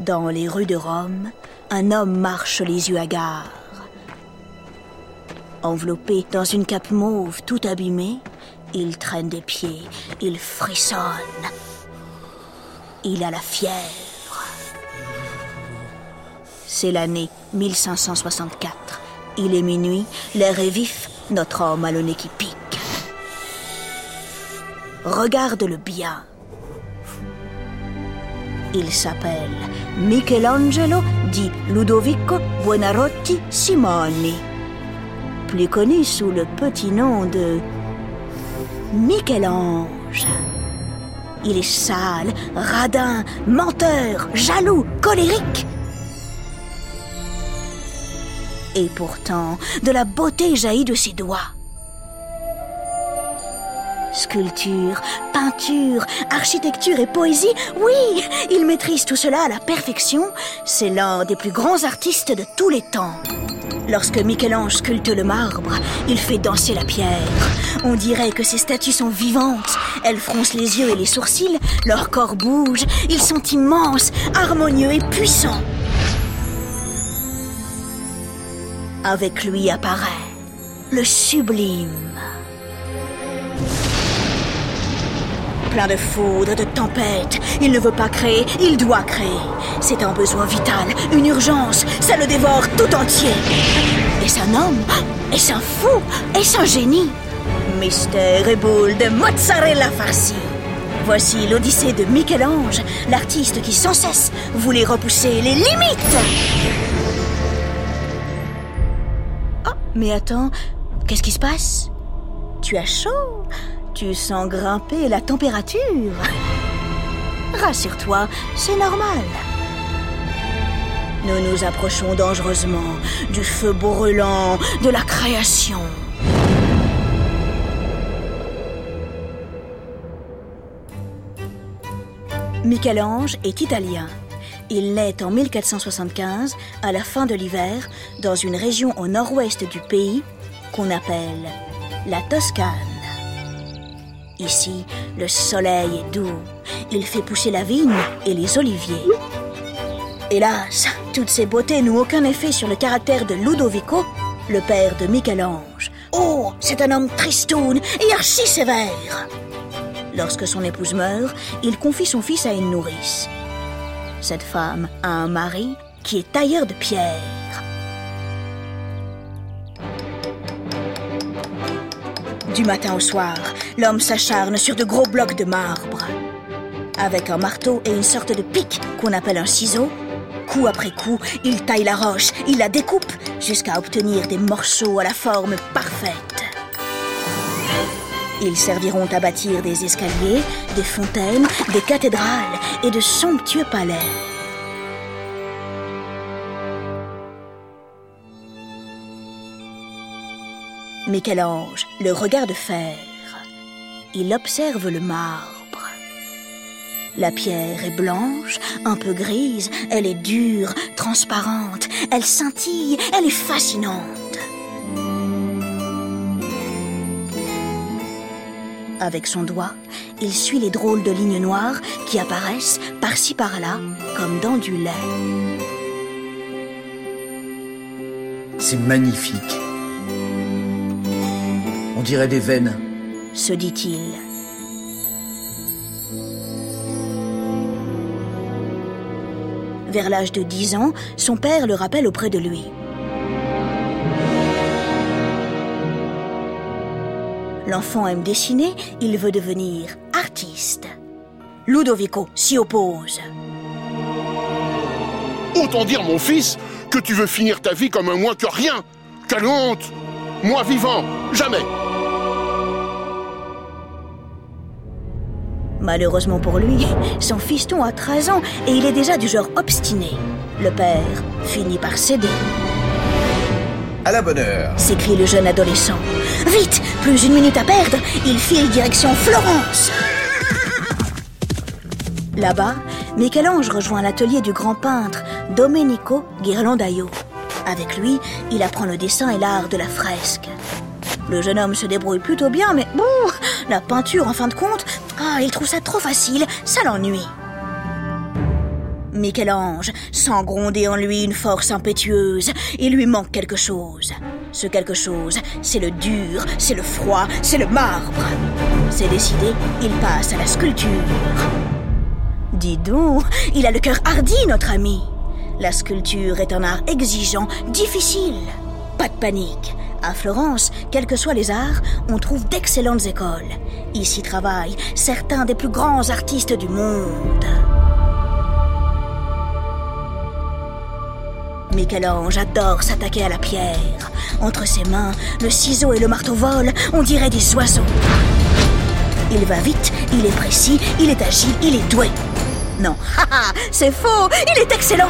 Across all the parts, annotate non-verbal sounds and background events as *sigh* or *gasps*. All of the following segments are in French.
Dans les rues de Rome, un homme marche les yeux hagards. Enveloppé dans une cape mauve tout abîmée, il traîne des pieds, il frissonne. Il a la fièvre. C'est l'année 1564. Il est minuit, l'air est vif, notre homme a le nez qui pique. Regarde-le bien. Il s'appelle Michelangelo di Ludovico Buonarroti Simoni, plus connu sous le petit nom de Michel-Ange. Il est sale, radin, menteur, jaloux, colérique. Et pourtant, de la beauté jaillit de ses doigts. Sculpture, peinture, architecture et poésie, oui, il maîtrise tout cela à la perfection. C'est l'un des plus grands artistes de tous les temps. Lorsque Michel-Ange sculpte le marbre, il fait danser la pierre. On dirait que ces statues sont vivantes. Elles froncent les yeux et les sourcils, leur corps bouge, ils sont immenses, harmonieux et puissants. Avec lui apparaît le sublime. Plein de foudre, de tempêtes, il ne veut pas créer, il doit créer. C'est un besoin vital, une urgence, ça le dévore tout entier. Est-ce un homme Est-ce un fou Est-ce un génie Mystère et boule de mozzarella farcie. Voici l'Odyssée de Michel-Ange, l'artiste qui sans cesse voulait repousser les limites. Oh, mais attends, qu'est-ce qui se passe? Tu as chaud? Tu sens grimper la température Rassure-toi, c'est normal. Nous nous approchons dangereusement du feu brûlant de la création. Michel-Ange est italien. Il naît en 1475, à la fin de l'hiver, dans une région au nord-ouest du pays qu'on appelle la Toscane. Ici, le soleil est doux. Il fait pousser la vigne et les oliviers. Hélas, toutes ces beautés n'ont aucun effet sur le caractère de Ludovico, le père de Michel-Ange. Oh, c'est un homme tristoun et archi sévère. Lorsque son épouse meurt, il confie son fils à une nourrice. Cette femme a un mari qui est tailleur de pierre. Du matin au soir, l'homme s'acharne sur de gros blocs de marbre. Avec un marteau et une sorte de pic qu'on appelle un ciseau, coup après coup, il taille la roche, il la découpe jusqu'à obtenir des morceaux à la forme parfaite. Ils serviront à bâtir des escaliers, des fontaines, des cathédrales et de somptueux palais. Michel-Ange, le regard de fer. Il observe le marbre. La pierre est blanche, un peu grise, elle est dure, transparente, elle scintille, elle est fascinante. Avec son doigt, il suit les drôles de lignes noires qui apparaissent par-ci par-là comme dans du lait. C'est magnifique. On dirait des veines. se dit-il. Vers l'âge de 10 ans, son père le rappelle auprès de lui. L'enfant aime dessiner, il veut devenir artiste. Ludovico s'y oppose. Autant dire, mon fils, que tu veux finir ta vie comme un moins que rien. Quelle honte Moi vivant, jamais Malheureusement pour lui, son fiston a 13 ans et il est déjà du genre obstiné. Le père finit par céder, À la bonne heure. s'écrie le jeune adolescent. Vite, plus une minute à perdre, il file direction Florence. Là-bas, Michel-Ange rejoint l'atelier du grand peintre Domenico Ghirlandaio. Avec lui, il apprend le dessin et l'art de la fresque. Le jeune homme se débrouille plutôt bien, mais bon, la peinture, en fin de compte, ah, il trouve ça trop facile, ça l'ennuie. Michel-Ange sent gronder en lui une force impétueuse. Il lui manque quelque chose. Ce quelque chose, c'est le dur, c'est le froid, c'est le marbre. C'est décidé, il passe à la sculpture. Dis donc, il a le cœur hardi, notre ami. La sculpture est un art exigeant, difficile. Pas de panique. À Florence, quels que soient les arts, on trouve d'excellentes écoles. Ici travaillent certains des plus grands artistes du monde. Michel-Ange adore s'attaquer à la pierre. Entre ses mains, le ciseau et le marteau volent, on dirait des oiseaux. Il va vite, il est précis, il est agile, il est doué. Non, *laughs* c'est faux, il est excellent.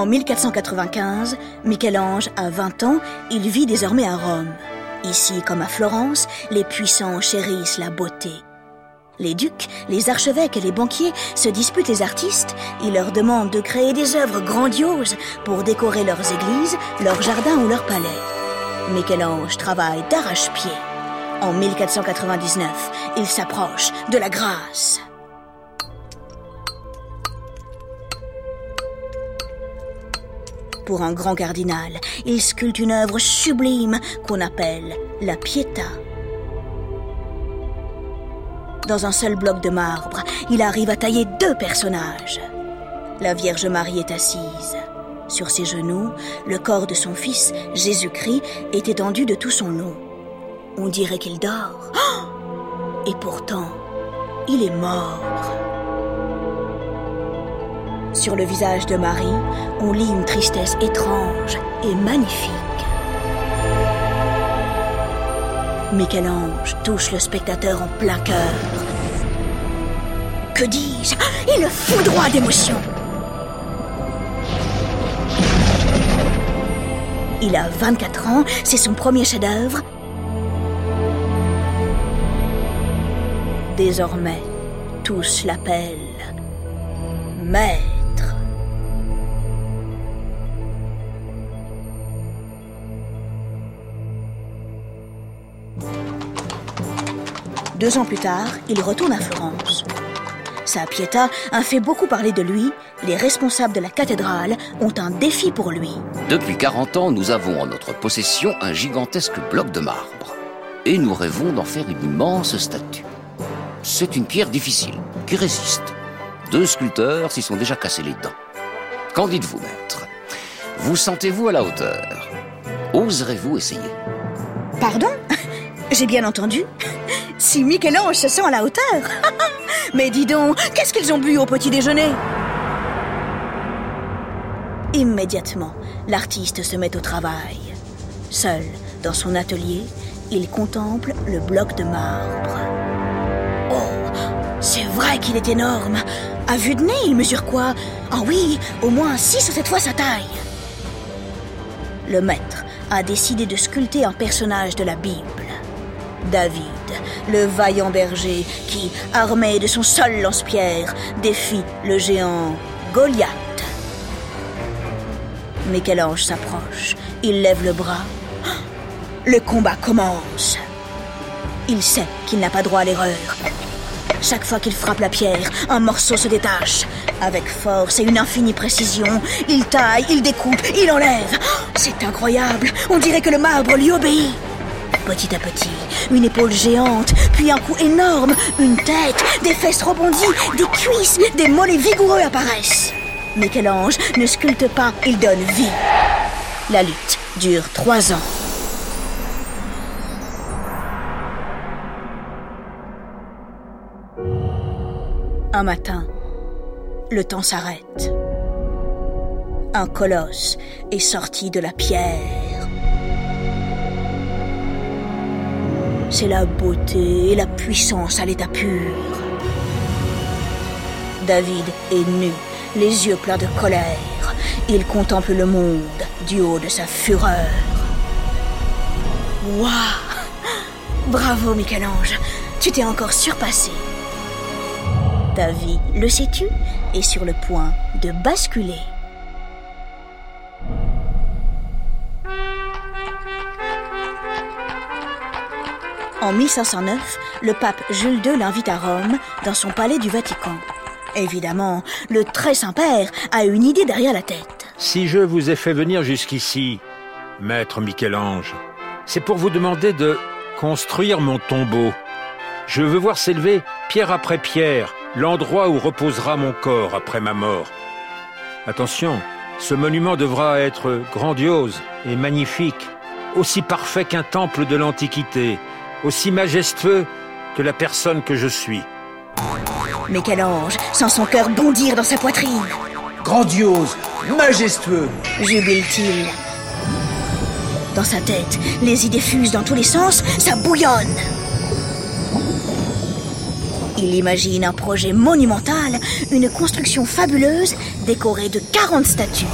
En 1495, Michel-Ange a 20 ans, il vit désormais à Rome. Ici comme à Florence, les puissants chérissent la beauté. Les ducs, les archevêques et les banquiers se disputent les artistes. Ils leur demandent de créer des œuvres grandioses pour décorer leurs églises, leurs jardins ou leurs palais. Michel-Ange travaille d'arrache-pied. En 1499, il s'approche de la grâce. Pour un grand cardinal, il sculpte une œuvre sublime qu'on appelle la Pietà. Dans un seul bloc de marbre, il arrive à tailler deux personnages. La Vierge Marie est assise. Sur ses genoux, le corps de son fils, Jésus-Christ, est étendu de tout son long. On dirait qu'il dort. *gasps* Et pourtant, il est mort. Sur le visage de Marie, on lit une tristesse étrange et magnifique. Michel-Ange touche le spectateur en plein cœur. Que dis-je? Il le foudroie d'émotion. Il a 24 ans, c'est son premier chef-d'œuvre. Désormais, tous l'appellent Maître. Deux ans plus tard, il retourne à Florence. Sa Pietà a fait beaucoup parler de lui. Les responsables de la cathédrale ont un défi pour lui. Depuis 40 ans, nous avons en notre possession un gigantesque bloc de marbre. Et nous rêvons d'en faire une immense statue. C'est une pierre difficile, qui résiste. Deux sculpteurs s'y sont déjà cassés les dents. Qu'en dites-vous, maître? Vous sentez-vous à la hauteur? Oserez-vous essayer? Pardon? J'ai bien entendu Si Michel-Ange se sent à la hauteur *laughs* Mais dis donc, qu'est-ce qu'ils ont bu au petit déjeuner? Immédiatement, l'artiste se met au travail. Seul, dans son atelier, il contemple le bloc de marbre. Oh, c'est vrai qu'il est énorme. À vue de nez, il mesure quoi? Ah oui, au moins six ou sept fois sa taille. Le maître a décidé de sculpter un personnage de la Bible. David, le vaillant berger qui, armé de son seul lance-pierre, défie le géant Goliath. Michel-Ange s'approche, il lève le bras. Le combat commence. Il sait qu'il n'a pas droit à l'erreur. Chaque fois qu'il frappe la pierre, un morceau se détache. Avec force et une infinie précision, il taille, il découpe, il enlève. C'est incroyable, on dirait que le marbre lui obéit. Petit à petit, une épaule géante, puis un cou énorme, une tête, des fesses rebondies, des cuisses, des mollets vigoureux apparaissent. Michel-Ange ne sculpte pas, il donne vie. La lutte dure trois ans. Un matin, le temps s'arrête. Un colosse est sorti de la pierre. C'est la beauté et la puissance à l'état pur. David est nu, les yeux pleins de colère. Il contemple le monde du haut de sa fureur. Waouh Bravo, Michel-Ange. Tu t'es encore surpassé. Ta vie, le sais-tu, est sur le point de basculer. En 1509, le pape Jules II l'invite à Rome, dans son palais du Vatican. Évidemment, le très Saint-Père a une idée derrière la tête. Si je vous ai fait venir jusqu'ici, maître Michel-Ange, c'est pour vous demander de construire mon tombeau. Je veux voir s'élever, pierre après pierre, l'endroit où reposera mon corps après ma mort. Attention, ce monument devra être grandiose et magnifique, aussi parfait qu'un temple de l'Antiquité, aussi majestueux que la personne que je suis. Mais quel ange sent son cœur bondir dans sa poitrine. Grandiose, majestueux. Jubile-t-il. Dans sa tête, les idées fusent dans tous les sens, ça bouillonne. Il imagine un projet monumental, une construction fabuleuse décorée de 40 statues.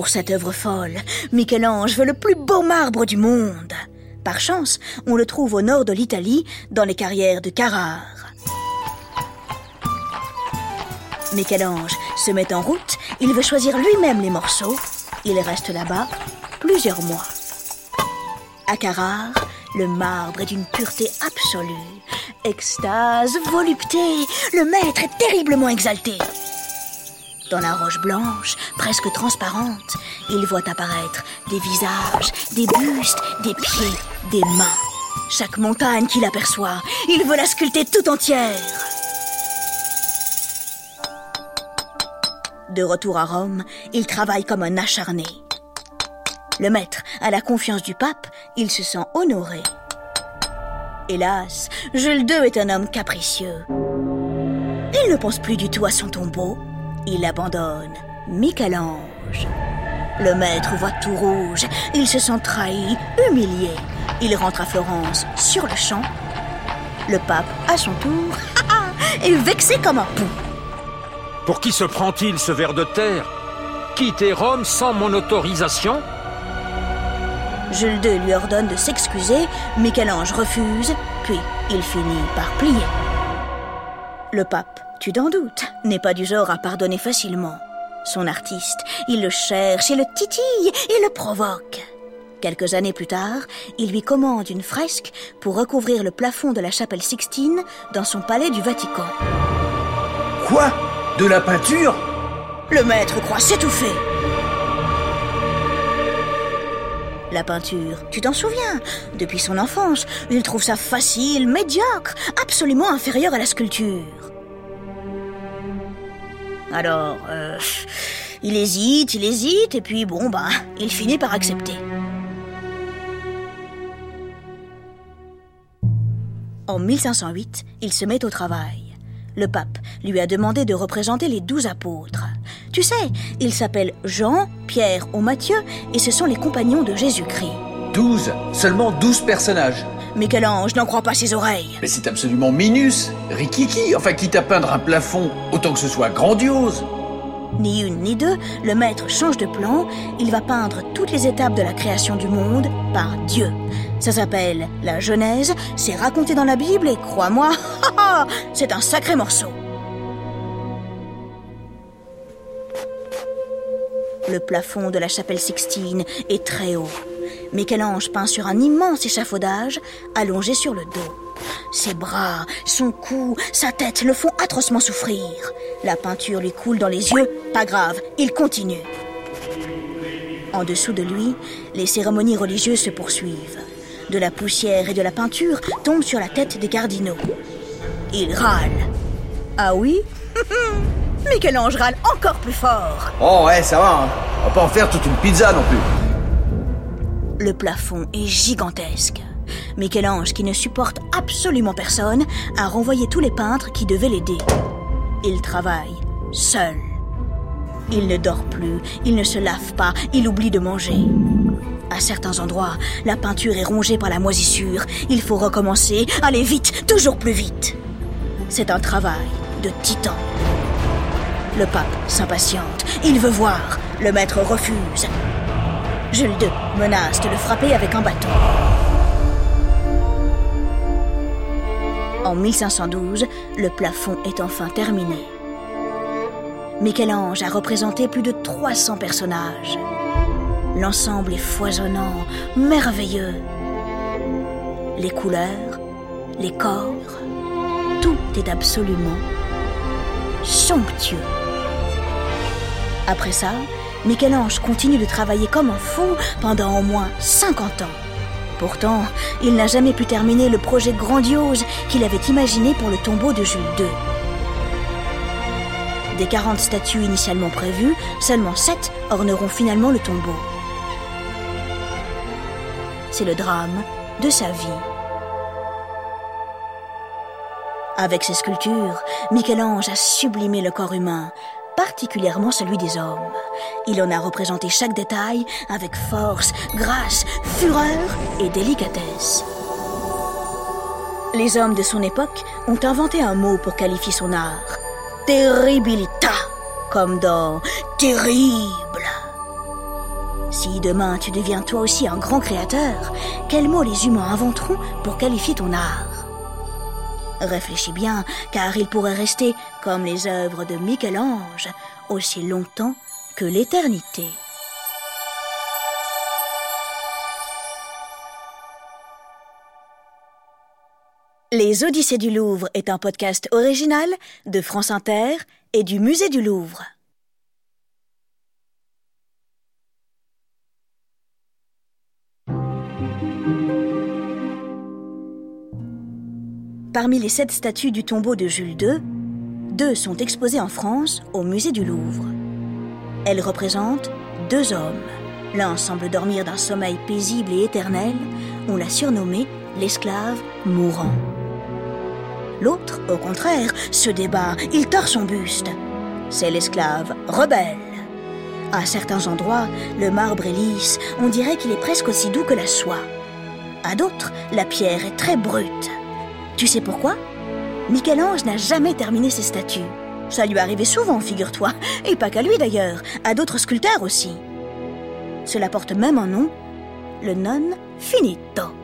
Pour cette œuvre folle, Michel-Ange veut le plus beau marbre du monde. Par chance, on le trouve au nord de l'Italie, dans les carrières de Carrare. Michel-Ange se met en route, il veut choisir lui-même les morceaux. Il reste là-bas plusieurs mois. À Carrare, le marbre est d'une pureté absolue. Extase, volupté, le maître est terriblement exalté. Dans la roche blanche, presque transparente, il voit apparaître des visages, des bustes, des pieds, des mains. Chaque montagne qu'il aperçoit, il veut la sculpter tout entière. De retour à Rome, il travaille comme un acharné. Le maître a la confiance du pape, il se sent honoré. Hélas, Jules II est un homme capricieux. Il ne pense plus du tout à son tombeau. Il abandonne Michel-Ange. Le maître voit tout rouge. Il se sent trahi, humilié. Il rentre à Florence sur le champ. Le pape, à son tour, *laughs* est vexé comme un pou. Pour qui se prend-il ce ver de terre? Quitter Rome sans mon autorisation? Jules II lui ordonne de s'excuser, Michel-Ange refuse, puis il finit par plier. Le pape, tu t'en doutes, n'est pas du genre à pardonner facilement. Son artiste, il le cherche, il le titille, il le provoque. Quelques années plus tard, il lui commande une fresque pour recouvrir le plafond de la chapelle Sixtine dans son palais du Vatican. Quoi? De la peinture? Le maître croit s'étouffer. La peinture, tu t'en souviens? Depuis son enfance, il trouve ça facile, médiocre, absolument inférieur à la sculpture. Alors, euh, il hésite, il hésite, et puis bon, bah, il finit par accepter. En 1508, il se met au travail. Le pape lui a demandé de représenter les douze apôtres. Tu sais, ils s'appellent Jean, Pierre ou Matthieu, et ce sont les compagnons de Jésus-Christ. Douze? Seulement douze personnages. Michel-Ange n'en croit pas ses oreilles. Mais c'est absolument minus, rikiki. Enfin, quitte à peindre un plafond, autant que ce soit grandiose. Ni une ni deux, le maître change de plan. Il va peindre toutes les étapes de la création du monde par Dieu. Ça s'appelle la Genèse, c'est raconté dans la Bible et crois-moi, *laughs* c'est un sacré morceau. Le plafond de la chapelle Sixtine est très haut. Michel-Ange peint sur un immense échafaudage allongé sur le dos. Ses bras, son cou, sa tête le font atrocement souffrir. La peinture lui coule dans les yeux. Pas grave, il continue. En dessous de lui, les cérémonies religieuses se poursuivent. De la poussière et de la peinture tombent sur la tête des cardinaux. Il râle. Ah oui? *laughs* Michel-Ange râle encore plus fort. Oh ouais, ça va. Hein. On va pas en faire toute une pizza non plus. Le plafond est gigantesque. Michel-Ange, qui ne supporte absolument personne, a renvoyé tous les peintres qui devaient l'aider. Il travaille seul. Il ne dort plus, il ne se lave pas, il oublie de manger. À certains endroits, la peinture est rongée par la moisissure. Il faut recommencer, aller vite, toujours plus vite. C'est un travail de titan. Le pape s'impatiente. Il veut voir. Le maître refuse. Jules II menace de le frapper avec un bâton. En 1512, le plafond est enfin terminé. Michel-Ange a représenté plus de 300 personnages. L'ensemble est foisonnant, merveilleux. les couleurs, les corps. Tout est absolument somptueux. Après ça, Michel-Ange continue de travailler comme un fou pendant au moins 50 ans. Pourtant, il n'a jamais pu terminer le projet grandiose qu'il avait imaginé pour le tombeau de Jules II. Des 40 statues initialement prévues, seulement 7 orneront finalement le tombeau. C'est le drame de sa vie. Avec ses sculptures, Michel-Ange a sublimé le corps humain, particulièrement celui des hommes. Il en a représenté chaque détail avec force, grâce, fureur et délicatesse. Les hommes de son époque ont inventé un mot pour qualifier son art. Terribilita, comme dans terrible. Si demain tu deviens toi aussi un grand créateur, quel mot les humains inventeront pour qualifier ton art? Réfléchis bien, car il pourrait rester, comme les œuvres de Michel-Ange, aussi longtemps l'éternité. Les Odyssées du Louvre est un podcast original de France Inter et du Musée du Louvre. Parmi les sept statues du tombeau de Jules II, deux sont exposées en France au musée du Louvre. Elles représentent deux hommes. L'un semble dormir d'un sommeil paisible et éternel. On l'a surnommé l'esclave mourant. L'autre, au contraire, se débat, il tord son buste. C'est l'esclave rebelle. À certains endroits, le marbre est lisse, on dirait qu'il est presque aussi doux que la soie. À d'autres, la pierre est très brute. Tu sais pourquoi? Michel-Ange n'a jamais terminé ses statues. Ça lui arrivait souvent, figure-toi, et pas qu'à lui d'ailleurs, à d'autres sculpteurs aussi. Cela porte même un nom, le non finito.